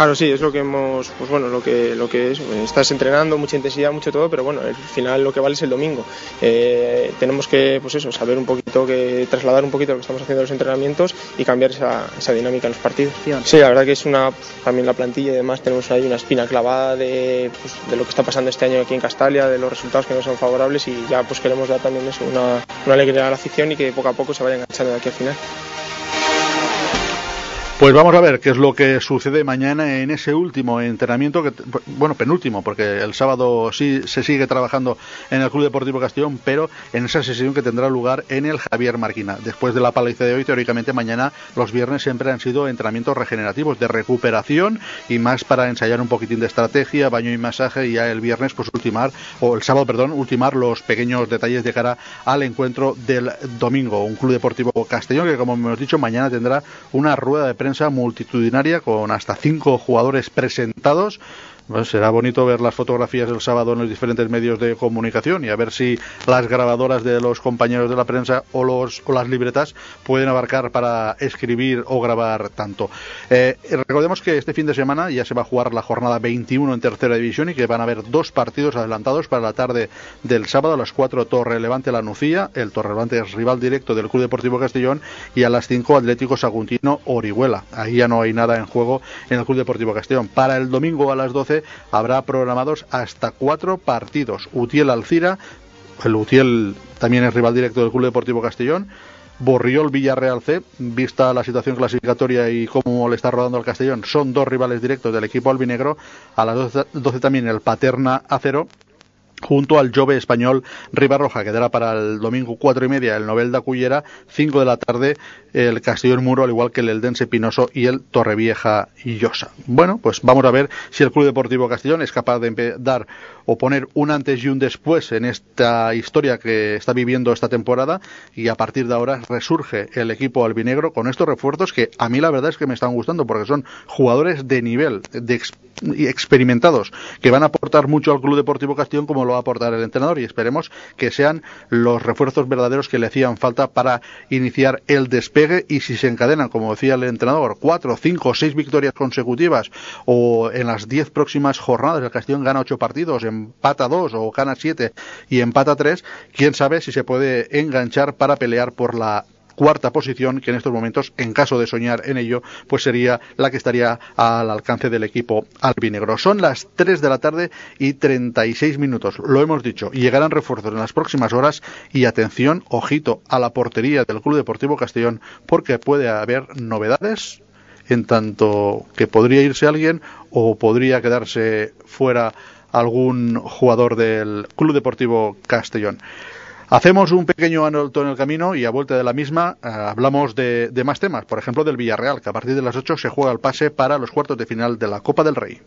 Claro, sí, es lo que hemos, pues bueno, lo que, lo que es, estás entrenando, mucha intensidad, mucho todo, pero bueno, al final lo que vale es el domingo. Eh, tenemos que, pues eso, saber un poquito, que trasladar un poquito lo que estamos haciendo en los entrenamientos y cambiar esa, esa dinámica en los partidos. Sí, la verdad que es una, también la plantilla y demás tenemos ahí una espina clavada de, pues, de lo que está pasando este año aquí en Castalia, de los resultados que no son favorables y ya pues queremos dar también eso, una, una alegría a la afición y que poco a poco se vaya enganchando de aquí al final. Pues vamos a ver qué es lo que sucede mañana en ese último entrenamiento, que, bueno, penúltimo, porque el sábado sí se sigue trabajando en el Club Deportivo Castellón, pero en esa sesión que tendrá lugar en el Javier Marquina. Después de la paliza de hoy, teóricamente mañana los viernes siempre han sido entrenamientos regenerativos, de recuperación y más para ensayar un poquitín de estrategia, baño y masaje y ya el viernes pues ultimar, o el sábado, perdón, ultimar los pequeños detalles de cara al encuentro del domingo. Un Club Deportivo Castellón que, como hemos dicho, mañana tendrá una rueda de prensa multitudinaria con hasta cinco jugadores presentados será bonito ver las fotografías del sábado en los diferentes medios de comunicación y a ver si las grabadoras de los compañeros de la prensa o, los, o las libretas pueden abarcar para escribir o grabar tanto. Eh, recordemos que este fin de semana ya se va a jugar la jornada 21 en tercera división y que van a haber dos partidos adelantados para la tarde del sábado a las 4 Torre Levante La Nucía, el Torre Levante es rival directo del Club Deportivo Castellón y a las 5 Atlético Saguntino Orihuela. Ahí ya no hay nada en juego en el Club Deportivo Castellón. Para el domingo a las 12 habrá programados hasta cuatro partidos. Utiel Alcira, el Utiel también es rival directo del Club Deportivo Castellón. Borriol Villarreal C, vista la situación clasificatoria y cómo le está rodando al Castellón, son dos rivales directos del equipo albinegro. A las 12, también el Paterna Acero junto al Jove español Ribarroja, que dará para el domingo cuatro y media el Novelda Cullera, cinco de la tarde el Castellón Muro, al igual que el Eldense Pinoso y el Torrevieja Llosa. Bueno, pues vamos a ver si el Club Deportivo Castellón es capaz de dar o poner un antes y un después en esta historia que está viviendo esta temporada y a partir de ahora resurge el equipo albinegro con estos refuerzos que a mí la verdad es que me están gustando porque son jugadores de nivel, de experimentados, que van a aportar mucho al Club Deportivo Castellón como va a aportar el entrenador y esperemos que sean los refuerzos verdaderos que le hacían falta para iniciar el despegue. Y si se encadenan, como decía el entrenador, cuatro, cinco, seis victorias consecutivas o en las diez próximas jornadas el Castellón gana ocho partidos, empata dos o gana siete y empata tres, quién sabe si se puede enganchar para pelear por la cuarta posición, que en estos momentos, en caso de soñar en ello, pues sería la que estaría al alcance del equipo albinegro. Son las 3 de la tarde y 36 minutos, lo hemos dicho, y llegarán refuerzos en las próximas horas y atención, ojito a la portería del Club Deportivo Castellón, porque puede haber novedades en tanto que podría irse alguien o podría quedarse fuera algún jugador del Club Deportivo Castellón. Hacemos un pequeño alto en el camino y a vuelta de la misma eh, hablamos de, de más temas, por ejemplo del Villarreal, que a partir de las 8 se juega el pase para los cuartos de final de la Copa del Rey.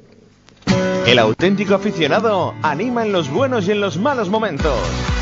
El auténtico aficionado anima en los buenos y en los malos momentos.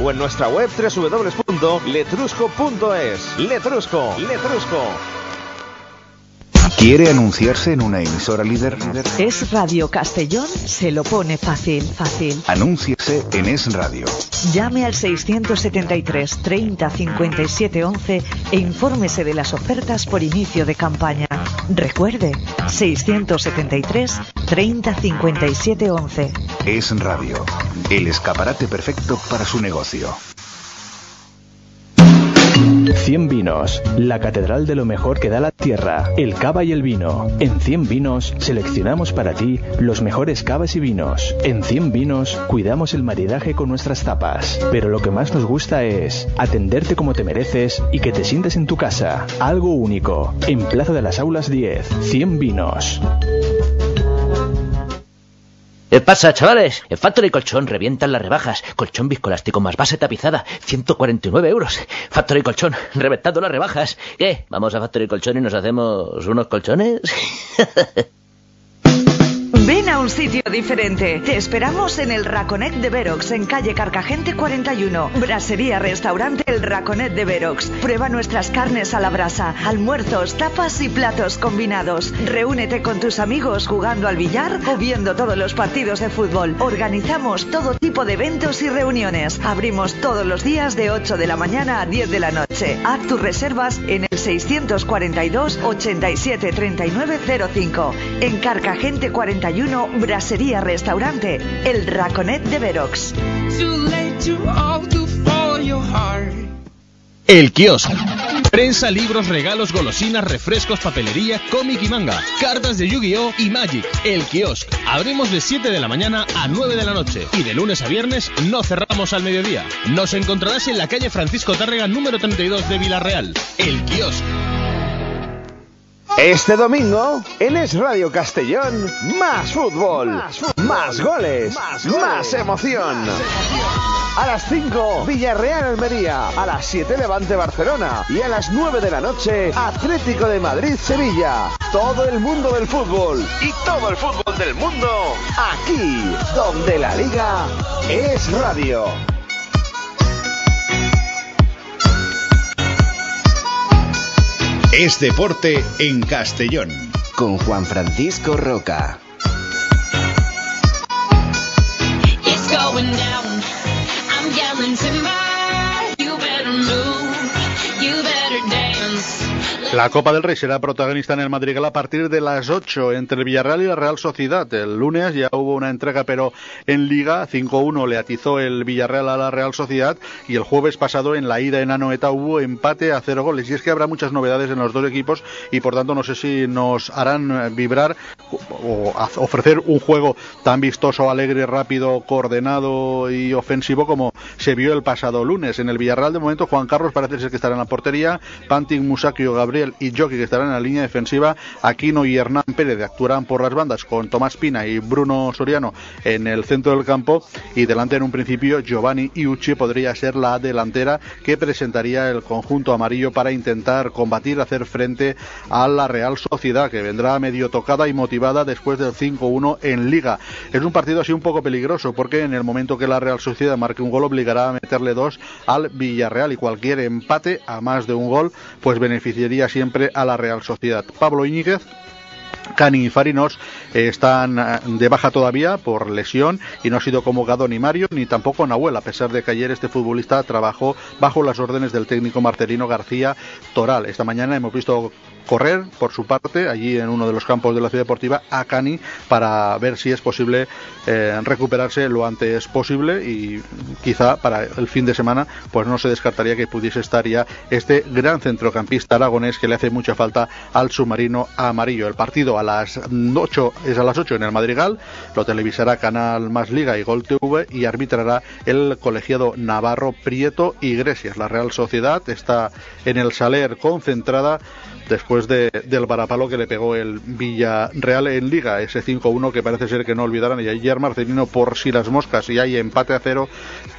o en nuestra web www.letrusco.es. Letrusco, Letrusco. ¿Quiere anunciarse en una emisora líder? Es Radio Castellón, se lo pone fácil, fácil. Anúnciese en Es Radio. Llame al 673 30 57 11 e infórmese de las ofertas por inicio de campaña. Recuerde, 673 30 57 11. Es Radio. El escaparate perfecto para su negocio. 100 Vinos, la catedral de lo mejor que da la tierra, el cava y el vino. En 100 Vinos seleccionamos para ti los mejores cavas y vinos. En 100 Vinos cuidamos el maridaje con nuestras tapas, pero lo que más nos gusta es atenderte como te mereces y que te sientes en tu casa. Algo único. En Plaza de las Aulas 10, 100 Vinos. ¿Qué pasa, chavales? En Factory Colchón revientan las rebajas. Colchón viscoelástico más base tapizada, 149 euros. Factory Colchón, reventando las rebajas. ¿Qué? ¿Vamos a Factory Colchón y nos hacemos unos colchones? Ven a un sitio diferente. Te esperamos en el Raconet de Verox, en calle Carcagente 41. Brasería Restaurante El Raconet de Verox. Prueba nuestras carnes a la brasa, almuerzos, tapas y platos combinados. Reúnete con tus amigos jugando al billar o viendo todos los partidos de fútbol. Organizamos todo tipo de eventos y reuniones. Abrimos todos los días de 8 de la mañana a 10 de la noche. Haz tus reservas en el 642 87 39 05. En Carcagente 41 Brasería Restaurante, El Raconet de Verox. El kiosco. Prensa, libros, regalos, golosinas, refrescos, papelería, cómic y manga, cartas de Yu-Gi-Oh y Magic. El kiosco. Abrimos de 7 de la mañana a 9 de la noche y de lunes a viernes no cerramos al mediodía. Nos encontrarás en la calle Francisco Tárrega número 32 de Villarreal. El kiosco. Este domingo, en Es Radio Castellón, más fútbol, más, goles, más, emoción. A las 5, Villarreal Almería. A las 7, Levante Barcelona. Y a las 9 de la noche, Atlético de Madrid Sevilla. Todo el mundo del fútbol y todo el fútbol del mundo, aquí, donde la liga es radio. Es deporte en Castellón. Con Juan Francisco Roca. It's going down. I'm yelling timber. La Copa del Rey será protagonista en el Madrigal a partir de las 8 entre Villarreal y la Real Sociedad. El lunes ya hubo una entrega, pero en Liga 5-1 le atizó el Villarreal a la Real Sociedad y el jueves pasado en la ida en Anoeta hubo empate a cero goles. Y es que habrá muchas novedades en los dos equipos y por tanto no sé si nos harán vibrar o ofrecer un juego tan vistoso, alegre, rápido, coordenado y ofensivo como se vio el pasado lunes. En el Villarreal de momento Juan Carlos parece ser que estará en la portería, Pantin, Musakio, Gabriel y Jockey que estarán en la línea defensiva, Aquino y Hernán Pérez actuarán por las bandas con Tomás Pina y Bruno Soriano en el centro del campo y delante en un principio Giovanni Iucci podría ser la delantera que presentaría el conjunto amarillo para intentar combatir, hacer frente a la Real Sociedad que vendrá medio tocada y motivada después del 5-1 en Liga. Es un partido así un poco peligroso porque en el momento que la Real Sociedad marque un gol obligará a meterle dos al Villarreal y cualquier empate a más de un gol pues beneficiaría siempre a la Real Sociedad. Pablo Íñiguez Cani y Farinos eh, están eh, de baja todavía por lesión y no ha sido convocado ni Mario ni tampoco Nahuel, a pesar de que ayer este futbolista trabajó bajo las órdenes del técnico marcelino García Toral. Esta mañana hemos visto correr por su parte allí en uno de los campos de la ciudad deportiva a Cani para ver si es posible eh, recuperarse lo antes posible y quizá para el fin de semana pues no se descartaría que pudiese estar ya este gran centrocampista aragonés que le hace mucha falta al submarino amarillo. El partido a las 8 es a las 8 en el Madrigal, lo televisará Canal Más Liga y Gol TV y arbitrará el colegiado Navarro Prieto Iglesias. La Real Sociedad está en el Saler concentrada después de, del varapalo que le pegó el Villarreal en Liga, ese 5-1 que parece ser que no olvidarán. Y ayer Marcelino, por si las moscas y hay empate a cero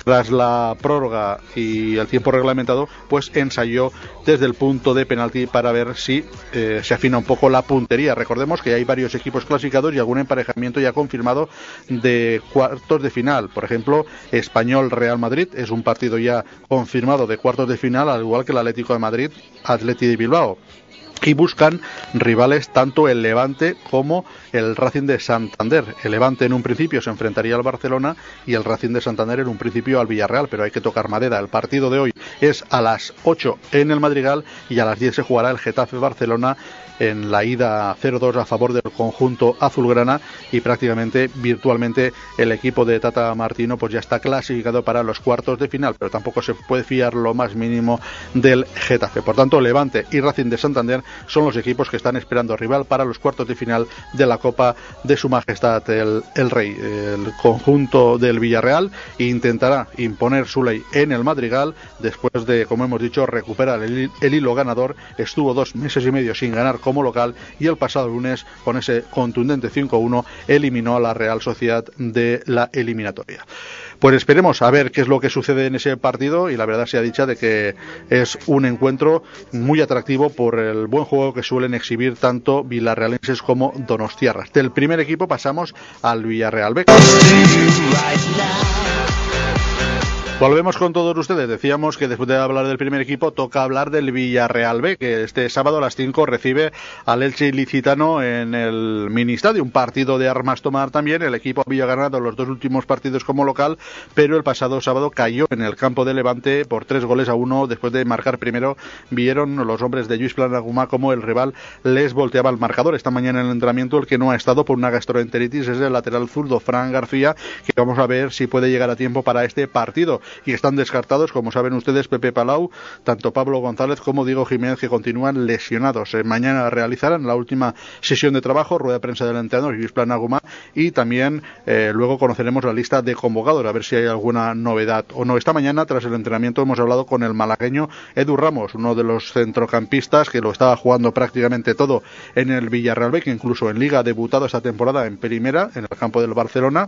tras la prórroga y el tiempo reglamentado, pues ensayó desde el punto de penalti para ver si eh, se afina un poco la puntería. Recordemos que hay varios equipos clasificados y algún emparejamiento ya confirmado de cuartos de final. Por ejemplo, Español Real Madrid es un partido ya confirmado de cuartos de final, al igual que el Atlético de Madrid, Atleti de Bilbao y buscan rivales tanto el Levante como el Racing de Santander. El Levante en un principio se enfrentaría al Barcelona y el Racing de Santander en un principio al Villarreal, pero hay que tocar madera. El partido de hoy es a las 8 en el Madrigal y a las 10 se jugará el Getafe Barcelona en la ida 0-2 a favor del conjunto azulgrana y prácticamente virtualmente el equipo de Tata Martino pues ya está clasificado para los cuartos de final, pero tampoco se puede fiar lo más mínimo del Getafe. Por tanto, Levante y Racing de Santander son los equipos que están esperando rival para los cuartos de final de la Copa de Su Majestad el, Rey. El conjunto del Villarreal intentará imponer su ley en el Madrigal después de, como hemos dicho, recuperar el hilo ganador. Estuvo dos meses y medio sin ganar como local y el pasado lunes con ese contundente 5-1 eliminó a la Real Sociedad de la eliminatoria. Pues esperemos a ver qué es lo que sucede en ese partido y la verdad sea dicha de que es un encuentro muy atractivo por el buen juego que suelen exhibir tanto villarrealenses como donostiarras. Del primer equipo pasamos al Villarreal. Volvemos con todos ustedes. Decíamos que después de hablar del primer equipo toca hablar del Villarreal B, que este sábado a las 5 recibe al Elche Ilicitano en el mini estadio. Un partido de armas tomar también. El equipo había ganado los dos últimos partidos como local, pero el pasado sábado cayó en el campo de Levante por tres goles a uno. Después de marcar primero, vieron los hombres de Luis Planagumá como el rival les volteaba el marcador. Esta mañana en el entrenamiento el que no ha estado por una gastroenteritis es el lateral zurdo Fran García, que vamos a ver si puede llegar a tiempo para este partido y están descartados, como saben ustedes, Pepe Palau, tanto Pablo González como Diego Jiménez, que continúan lesionados. Eh, mañana realizarán la última sesión de trabajo, rueda de prensa del entrenador Luis Planaguma, y también eh, luego conoceremos la lista de convocados, a ver si hay alguna novedad o no. Esta mañana, tras el entrenamiento, hemos hablado con el malagueño Edu Ramos, uno de los centrocampistas que lo estaba jugando prácticamente todo en el Villarreal B, que incluso en Liga ha debutado esta temporada en primera, en el campo del Barcelona.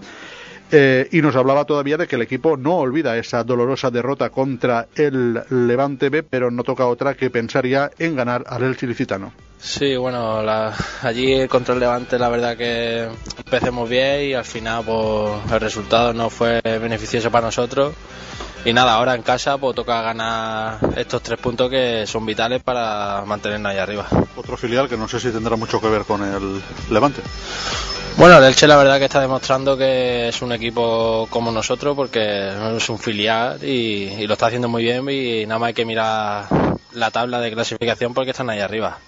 Eh, y nos hablaba todavía de que el equipo no olvida esa dolorosa derrota contra el Levante B, pero no toca otra que pensar ya en ganar al El Licitano. Sí, bueno, la, allí contra el Levante la verdad que empecemos bien y al final pues, el resultado no fue beneficioso para nosotros. Y nada, ahora en casa pues toca ganar estos tres puntos que son vitales para mantenernos ahí arriba. Otro filial que no sé si tendrá mucho que ver con el Levante. Bueno, el Elche la verdad que está demostrando que es un equipo como nosotros porque es un filial y, y lo está haciendo muy bien y nada más hay que mirar la tabla de clasificación porque están ahí arriba.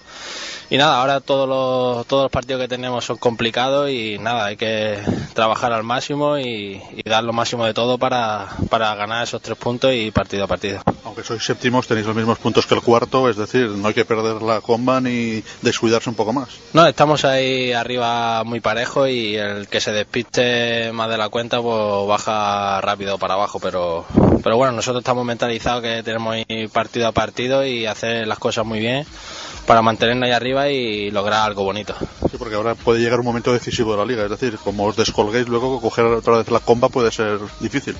Y nada, ahora todos los, todos los partidos que tenemos son complicados y nada, hay que trabajar al máximo y, y dar lo máximo de todo para, para ganar esos tres puntos y partido a partido. Aunque sois séptimos, tenéis los mismos puntos que el cuarto, es decir, no hay que perder la comba ni descuidarse un poco más. No, estamos ahí arriba muy parejo y el que se despiste más de la cuenta pues baja rápido para abajo, pero, pero bueno, nosotros estamos mentalizados que tenemos ir partido a partido y hacer las cosas muy bien para mantenernos ahí arriba y lograr algo bonito. Sí, porque ahora puede llegar un momento decisivo de la liga, es decir, como os descolguéis luego, coger otra vez la comba puede ser difícil.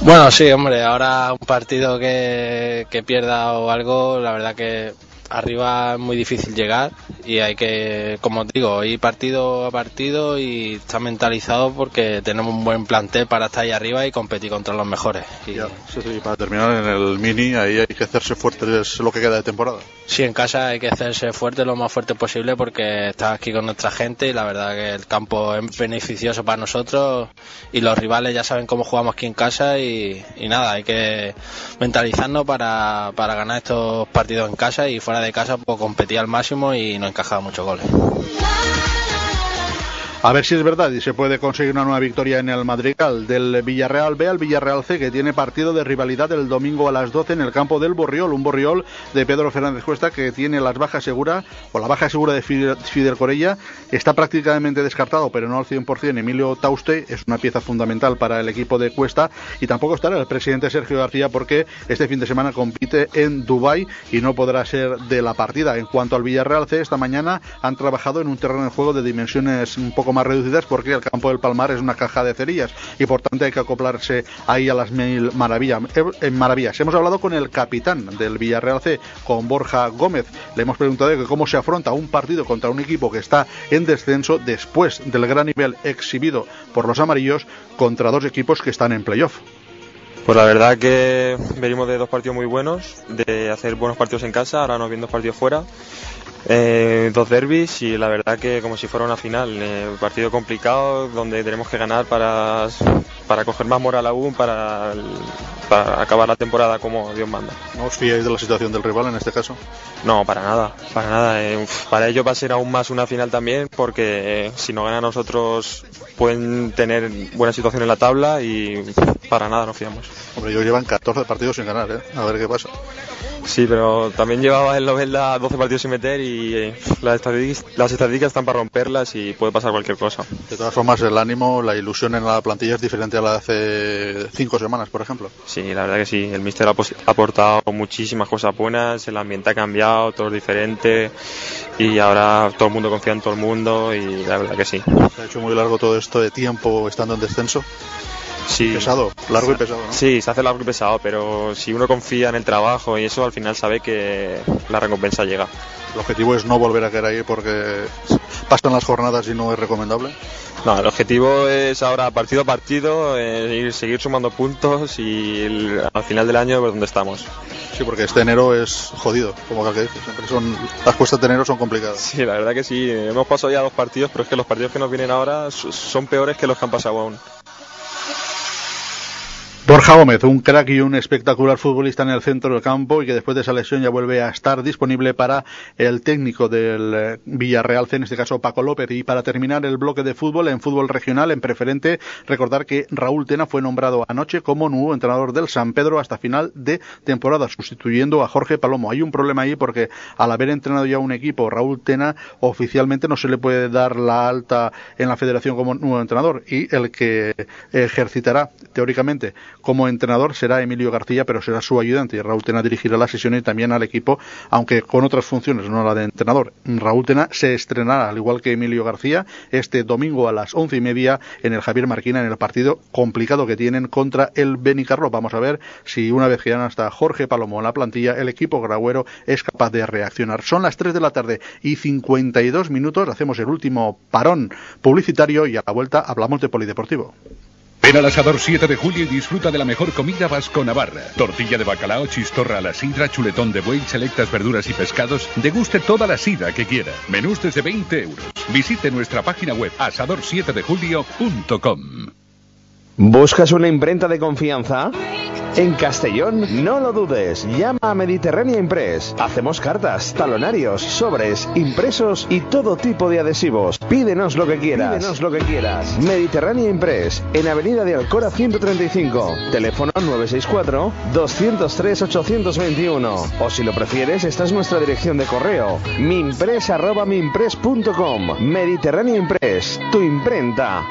Bueno, sí, hombre, ahora un partido que, que pierda o algo, la verdad que arriba es muy difícil llegar y hay que, como digo, ir partido a partido y estar mentalizado porque tenemos un buen plantel para estar ahí arriba y competir contra los mejores. Y, Sí, sí, para terminar en el mini, ahí hay que hacerse fuerte, es lo que queda de temporada. Sí, en casa hay que hacerse fuerte lo más fuerte posible porque estás aquí con nuestra gente y la verdad que el campo es beneficioso para nosotros y los rivales ya saben cómo jugamos aquí en casa y, y nada, hay que mentalizarnos para, para ganar estos partidos en casa y fuera de casa pues competir al máximo y no encajar muchos goles. A ver si es verdad y se puede conseguir una nueva victoria en el Madrigal del Villarreal B al Villarreal C, que tiene partido de rivalidad el domingo a las 12 en el campo del Borriol. Un Borriol de Pedro Fernández Cuesta que tiene las bajas seguras, o la baja segura de Fidel, Corella. Está prácticamente descartado, pero no al 100%. Emilio Tauste es una pieza fundamental para el equipo de Cuesta. Y tampoco estará el presidente Sergio García porque este fin de semana compite en Dubái y no podrá ser de la partida. En cuanto al Villarreal C, esta mañana han trabajado en un terreno de juego de dimensiones un poco más reducidas porque el campo del Palmar es una caja de cerillas y por tanto hay que acoplarse ahí a las mil maravilla- eh, eh, maravillas. Hemos hablado con el capitán del Villarreal C, con Borja Gómez. Le hemos preguntado que cómo se afronta un partido contra un equipo que está en descenso después del gran nivel exhibido por los amarillos contra dos equipos que están en playoff. Pues la verdad que venimos de dos partidos muy buenos, de hacer buenos partidos en casa, ahora nos vienen dos partidos fuera, eh, dos derbis y la verdad que como si fuera una final, eh, un partido complicado donde tenemos que ganar para, para coger más moral aún, para, para acabar la temporada como Dios manda. ¿No os fiáis de la situación del rival en este caso? No, para nada, para nada. eh, para ellos va a ser aún más una final también porque eh, si no ganan nosotros pueden tener buena situación en la tabla y para nada nos fiamos. Hombre, ellos llevan 14 partidos sin ganar, ¿eh? A ver qué pasa. Sí, pero también llevaba en Lovelda 12 partidos sin meter y eh, las, estadísticas, las estadísticas están para romperlas y puede pasar cualquier cosa. De todas formas, el ánimo, la ilusión en la plantilla es diferente a la de hace cinco semanas, por ejemplo. Sí, la verdad que sí. El míster ha aportado muchísimas cosas buenas, el ambiente ha cambiado, todo es diferente y ahora todo el mundo confía en todo el mundo y la verdad que sí. Se ha hecho muy largo todo esto de tiempo estando en descenso. Sí. Pesado, largo y pesado, ¿no? Sí, se hace largo y pesado, pero si uno confía en el trabajo y eso, al final sabe que la recompensa llega. El objetivo es no volver a caer ahí porque pasan las jornadas y no es recomendable. No, el objetivo es ahora partido a partido, eh, ir, seguir sumando puntos y el- al final del año ver dónde estamos. Sí, porque este enero es jodido, como que dice. Siempre son, las cuestas de enero son complicadas. Sí, la verdad que sí. Hemos pasado ya dos partidos, pero es que los partidos que nos vienen ahora son peores que los que han pasado aún. Borja Gómez, un crack y un espectacular futbolista en el centro del campo y que después de esa lesión ya vuelve a estar disponible para el técnico del eh, Villarreal en este caso Paco López. Y para terminar el bloque de fútbol, en fútbol regional, en preferente, recordar que Raúl Tena fue nombrado anoche como nuevo entrenador del San Pedro hasta final de temporada, sustituyendo a Jorge Palomo. Hay un problema ahí porque al haber entrenado ya un equipo, Raúl Tena oficialmente no se le puede dar la alta en la federación como nuevo entrenador y el que ejercitará teóricamente como entrenador será Emilio García, pero será su ayudante y Raúl Tena dirigirá las sesiones y también al equipo, aunque con otras funciones, no la de entrenador. Raúl Tena se estrenará, al igual que Emilio García, este domingo a las once y media en el Javier Marquina, en el partido complicado que tienen contra el Benicarlo. Vamos a ver si una vez que ya no está Jorge Palomo en la plantilla, el equipo grauero es capaz de reaccionar. Son las 3 de la tarde y 52 minutos, hacemos el último parón publicitario y a la vuelta hablamos de polideportivo. Ven al asador 7 de julio y disfruta de la mejor comida vasco-navarra. Tortilla de bacalao, chistorra a la sidra, chuletón de buey, selectas verduras y pescados. Deguste toda la sidra que quiera. Menús desde 20 euros. Visite nuestra página web asador7dejulio.com. ¿Buscas una imprenta de confianza? En Castellón, no lo dudes, llama a Mediterránea Impress. Hacemos cartas, talonarios, sobres, impresos y todo tipo de adhesivos. Pídenos lo que quieras. Pídenos lo que quieras. Mediterránea Impress, en Avenida de Alcora 135. Teléfono 964 203 821. O si lo prefieres, esta es nuestra dirección de correo. miimpress@miimpress.com. Mediterránea Impress, tu imprenta.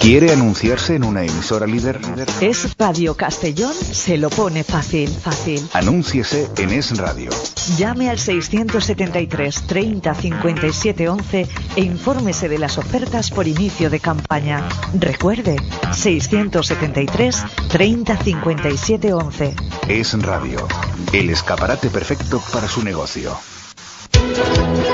¿Quiere anunciarse en una emisora líder? Es Radio Castellón, se lo pone fácil, fácil. Anúnciese en Es Radio. Llame al 673 30 57 11 e infórmese de las ofertas por inicio de campaña. Recuerde, 673 30 57 11. Es Radio. El escaparate perfecto para su negocio.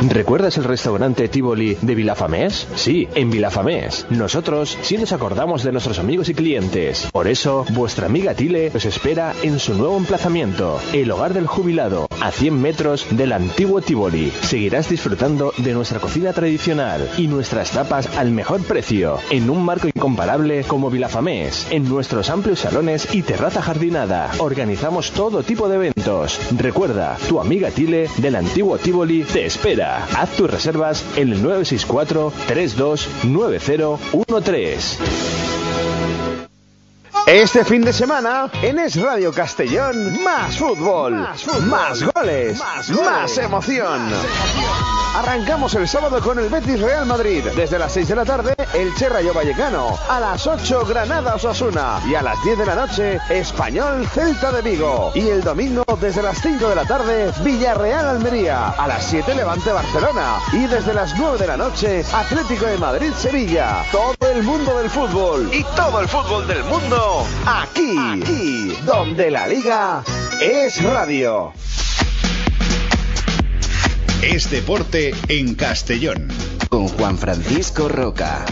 ¿Recuerdas el restaurante Tivoli de Vilafamés? Sí, en Vilafamés. Nosotros sí nos acordamos de nuestros amigos y clientes. Por eso, vuestra amiga Tile os espera en su nuevo emplazamiento, el hogar del jubilado, a 100 metros del antiguo Tivoli. Seguirás disfrutando de nuestra cocina tradicional y nuestras tapas al mejor precio, en un marco incomparable como Vilafamés, en nuestros amplios salones y terraza jardinada. Organizamos todo tipo de eventos. Recuerda, tu amiga Tile del antiguo Tivoli te espera. Haz tus reservas en el 964 329013. Este fin de semana, en Es Radio Castellón, más fútbol, más, goles, más, emoción. Arrancamos el sábado con el Betis Real Madrid. Desde las 6 de la tarde, el Che Rayo Vallecano. A las 8, Granada Osasuna. Y a las 10 de la noche, Español Celta de Vigo. Y el domingo, desde las 5 de la tarde, Villarreal Almería. A las 7, Levante Barcelona. Y desde las 9 de la noche, Atlético de Madrid Sevilla. Todo el mundo del fútbol. Y todo el fútbol del mundo. Aquí, aquí, donde la liga es radio. Es deporte en Castellón. Con Juan Francisco Roca.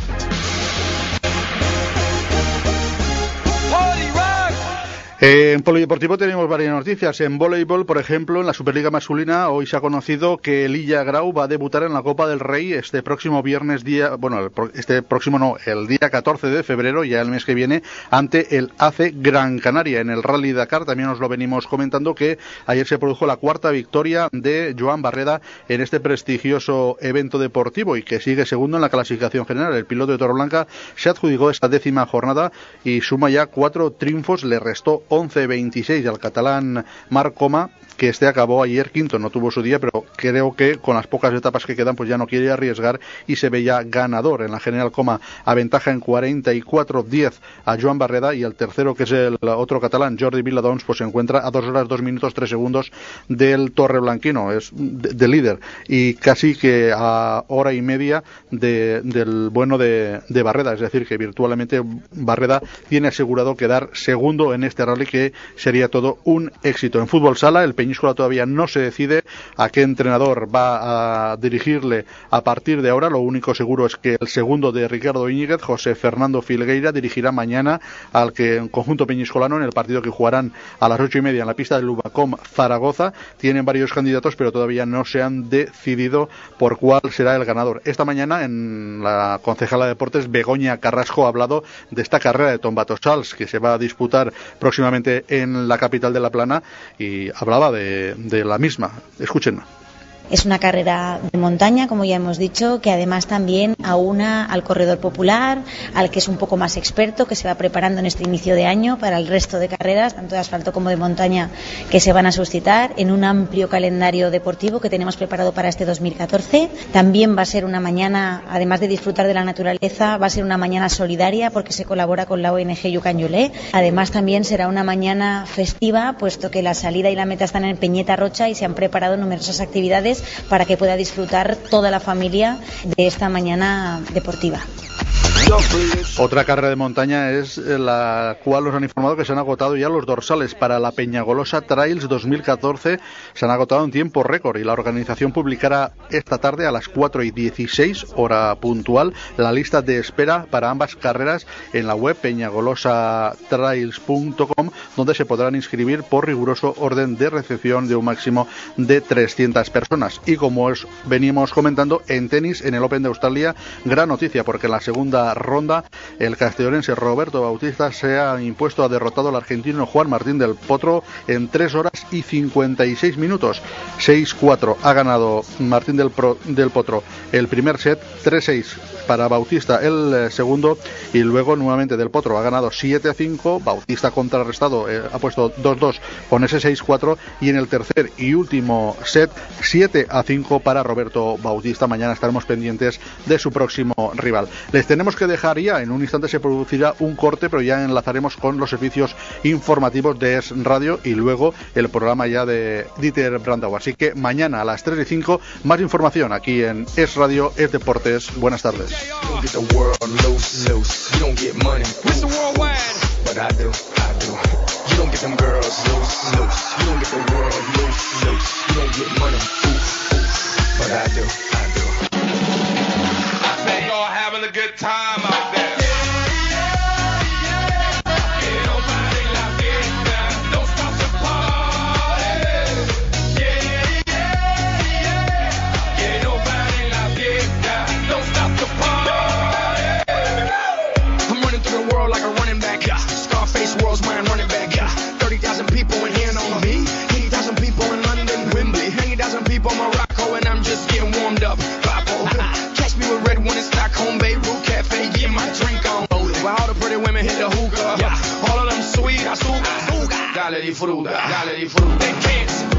En polideportivo tenemos varias noticias. En voleibol, por ejemplo, en la Superliga masculina, hoy se ha conocido que Lilla Grau va a debutar en la Copa del Rey este próximo viernes día, bueno, este próximo no, el día 14 de febrero, ya el mes que viene, ante el AC Gran Canaria. En el Rally Dakar también os lo venimos comentando que ayer se produjo la cuarta victoria de Joan Barreda en este prestigioso evento deportivo y que sigue segundo en la clasificación general. El piloto de Torreblanca se adjudicó esta décima jornada y suma ya cuatro triunfos, le restó 11-26 al catalán Marc Coma que este acabó ayer quinto, no tuvo su día, pero creo que con las pocas etapas que quedan, pues ya no quiere arriesgar y se ve ya ganador. En la general coma aventaja en 44-10 a Joan Barreda y el tercero, que es el otro catalán, Jordi Viladons, pues se encuentra a 2 horas, 2 minutos, 3 segundos del Torre Blanquino, es de, de líder y casi que a hora y media de- del bueno de, de Barreda, es decir, que virtualmente Barreda tiene asegurado quedar segundo en este rally que sería todo un éxito. En fútbol sala, el Peñíscola todavía no se decide a qué entrenador va a dirigirle a partir de ahora. Lo único seguro es que el segundo de Ricardo Íñiguez, José Fernando Filgueira, dirigirá mañana al que en conjunto peñiscolano en el partido que jugarán a las ocho y media en la pista del Ubacom Zaragoza. Tienen varios candidatos, pero todavía no se han decidido por cuál será el ganador. Esta mañana en la concejala de deportes Begoña Carrasco ha hablado de esta carrera de Tombato Sals que se va a disputar próximamente en la capital de La Plana y hablaba de, la misma. Escuchen. Es una carrera de montaña, como ya hemos dicho, que además también aúna al corredor popular, al que es un poco más experto, que se va preparando en este inicio de año para el resto de carreras, tanto de asfalto como de montaña, que se van a suscitar en un amplio calendario deportivo que tenemos preparado para este 2014. También va a ser una mañana, además de disfrutar de la naturaleza, va a ser una mañana solidaria porque se colabora con la ONG Yucan Yulé. Además también será una mañana festiva, puesto que la salida y la meta están en Peñeta Rocha y se han preparado numerosas actividades para que pueda disfrutar toda la familia de esta mañana deportiva. Otra carrera de montaña es eh, la cual nos han informado que se han agotado ya los dorsales para la Peñagolosa Trails 2014. Se han agotado en tiempo récord y la organización publicará esta tarde a las 4 y 16 hora puntual la lista de espera para ambas carreras en la web peñagolosatrails.com donde se podrán inscribir por riguroso orden de recepción de un máximo de 300 personas. Y como os venimos comentando en tenis en el Open de Australia, gran noticia porque en la segunda ronda el castellonense Roberto Bautista se ha impuesto, ha derrotado al argentino Juan Martín del Potro en 3 horas y 56 minutos. 6-4 ha ganado Martín del, Pro- del Potro el primer set, 3-6 para Bautista el eh, segundo y luego nuevamente del Potro ha ganado 7-5, Bautista contrarrestado eh, ha puesto 2-2 con ese 6-4 y en el tercer y último set 7-5 para Roberto Bautista. Mañana estaremos pendientes de su próximo rival. Les tenemos que dejaría, en un instante se producirá un corte, pero ya enlazaremos con los servicios informativos de Es Radio y luego el programa ya de Dieter Brandau. Así que mañana a las 3 y 5 más información aquí en Es Radio, Es Deportes. Buenas tardes. good time. de fruta, dale.